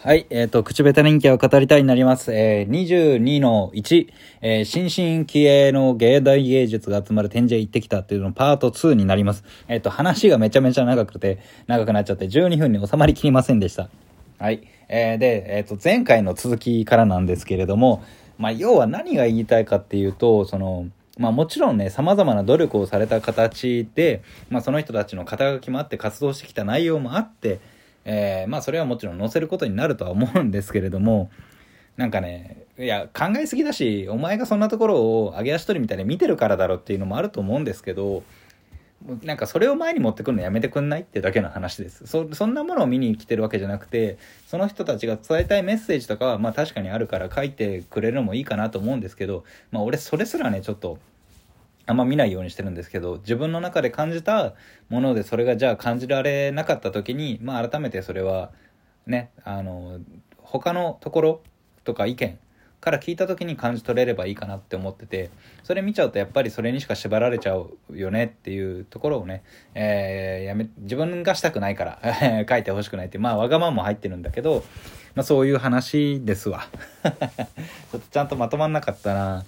はい、えっ、ー、と、口下手人気を語りたいになります。えー、22の1、えー、新進気鋭の芸大芸術が集まる展示へ行ってきたっていうのパート2になります。えっ、ー、と、話がめちゃめちゃ長くて、長くなっちゃって12分に収まりきりませんでした。はい。えー、で、えっ、ー、と、前回の続きからなんですけれども、まあ、要は何が言いたいかっていうと、その、まあもちろんね、様々な努力をされた形で、まあその人たちの肩書きもあって活動してきた内容もあって、えー、まあそれはもちろん載せることになるとは思うんですけれども、なんかね、いや、考えすぎだし、お前がそんなところを上げ足取りみたいに見てるからだろっていうのもあると思うんですけど、なんかそれを前に持ってくるのやめてくんないってだけの話です。そ、そんなものを見に来てるわけじゃなくて、その人たちが伝えたいメッセージとかは、まあ確かにあるから書いてくれるのもいいかなと思うんですけど、まあ俺それすらね、ちょっと、あんま見ないようにしてるんですけど自分の中で感じたものでそれがじゃあ感じられなかった時にまあ改めてそれはねあの他のところとか意見から聞いた時に感じ取れればいいかなって思っててそれ見ちゃうとやっぱりそれにしか縛られちゃうよねっていうところをね、えー、やめ自分がしたくないから 書いてほしくないってまあわがままも入ってるんだけど、まあ、そういう話ですわ。ちょっとちゃんとまとまんなかったな。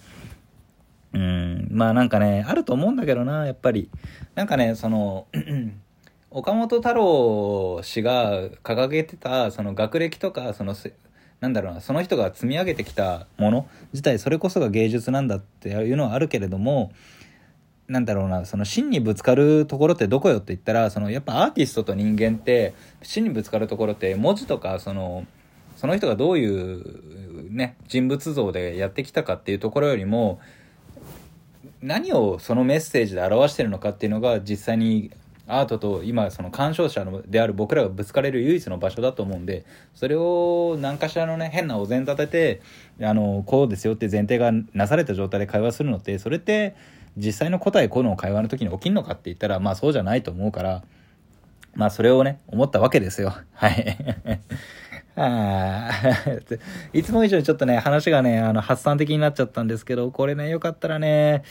うん、まあなんかね、あると思うんだけどな、やっぱり。なんかね、その、岡本太郎氏が掲げてた、その学歴とか、その、なんだろうな、その人が積み上げてきたもの自体、それこそが芸術なんだっていうのはあるけれども、なんだろうな、その真にぶつかるところってどこよって言ったら、そのやっぱアーティストと人間って、真にぶつかるところって文字とか、その、その人がどういうね、人物像でやってきたかっていうところよりも、何をそのメッセージで表してるのかっていうのが実際にアートと今その鑑賞者のである僕らがぶつかれる唯一の場所だと思うんでそれを何かしらのね変なお膳立ててあのこうですよって前提がなされた状態で会話するのってそれって実際の答えこの会話の時に起きんのかって言ったらまあそうじゃないと思うからまあそれをね思ったわけですよ。はい。あ いつも以上にちょっとね、話がね、あの、発散的になっちゃったんですけど、これね、よかったらね、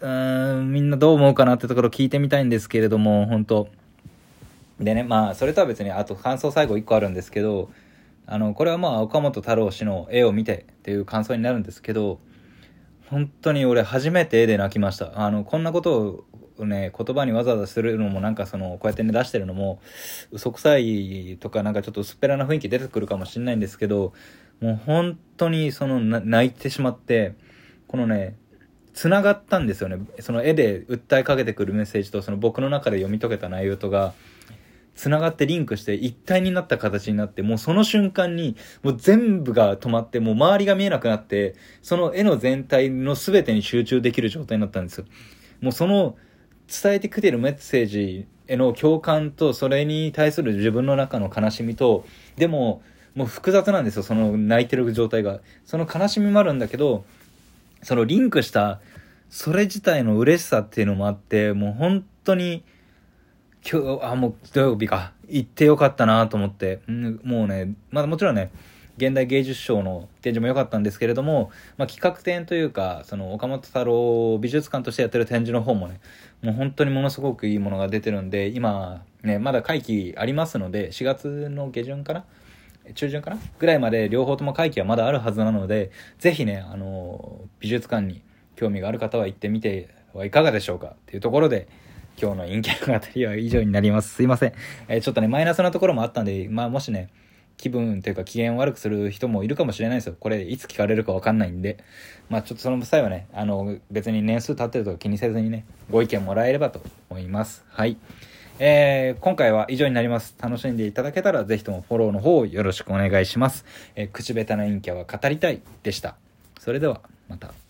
うん、みんなどう思うかなってところ聞いてみたいんですけれども、本当でね、まあ、それとは別に、あと感想最後1個あるんですけど、あの、これはまあ、岡本太郎氏の絵を見てっていう感想になるんですけど、本当に俺初めて絵で泣きました。あの、こんなことをね、言葉にわざわざするのもなんかその、こうやってね、出してるのも、嘘くさいとかなんかちょっと薄っぺらな雰囲気出てくるかもしれないんですけど、もう本当にその、泣いてしまって、このね、繋がったんですよね。その絵で訴えかけてくるメッセージと、その僕の中で読み解けた内容とが、繋がってリンクして一体になった形になって、もうその瞬間に、もう全部が止まって、もう周りが見えなくなって、その絵の全体の全てに集中できる状態になったんですよ。もうその、伝えてきてるメッセージへの共感とそれに対する自分の中の悲しみとでももう複雑なんですよその泣いてる状態が。その悲しみもあるんだけどそのリンクしたそれ自体の嬉しさっていうのもあってもう本当に今日あもう土曜日か。行ってよかったなと思って、うん、もうねまだもちろんね現代芸術賞の展示も良かったんですけれども、まあ、企画展というかその岡本太郎美術館としてやってる展示の方もねもう本当にものすごくいいものが出てるんで今ねまだ会期ありますので4月の下旬かな中旬かなぐらいまで両方とも会期はまだあるはずなのでぜひねあの美術館に興味がある方は行ってみてはいかがでしょうかっていうところで今日の陰キャの語りは以上になります。すいません。えー、ちょっとね、マイナスなところもあったんで、まあもしね、気分というか機嫌を悪くする人もいるかもしれないですよ。これいつ聞かれるかわかんないんで。まあちょっとその際はね、あの別に年数経ってるとか気にせずにね、ご意見もらえればと思います。はい。えー、今回は以上になります。楽しんでいただけたらぜひともフォローの方をよろしくお願いします。えー、口下手な陰キャは語りたいでした。それではまた。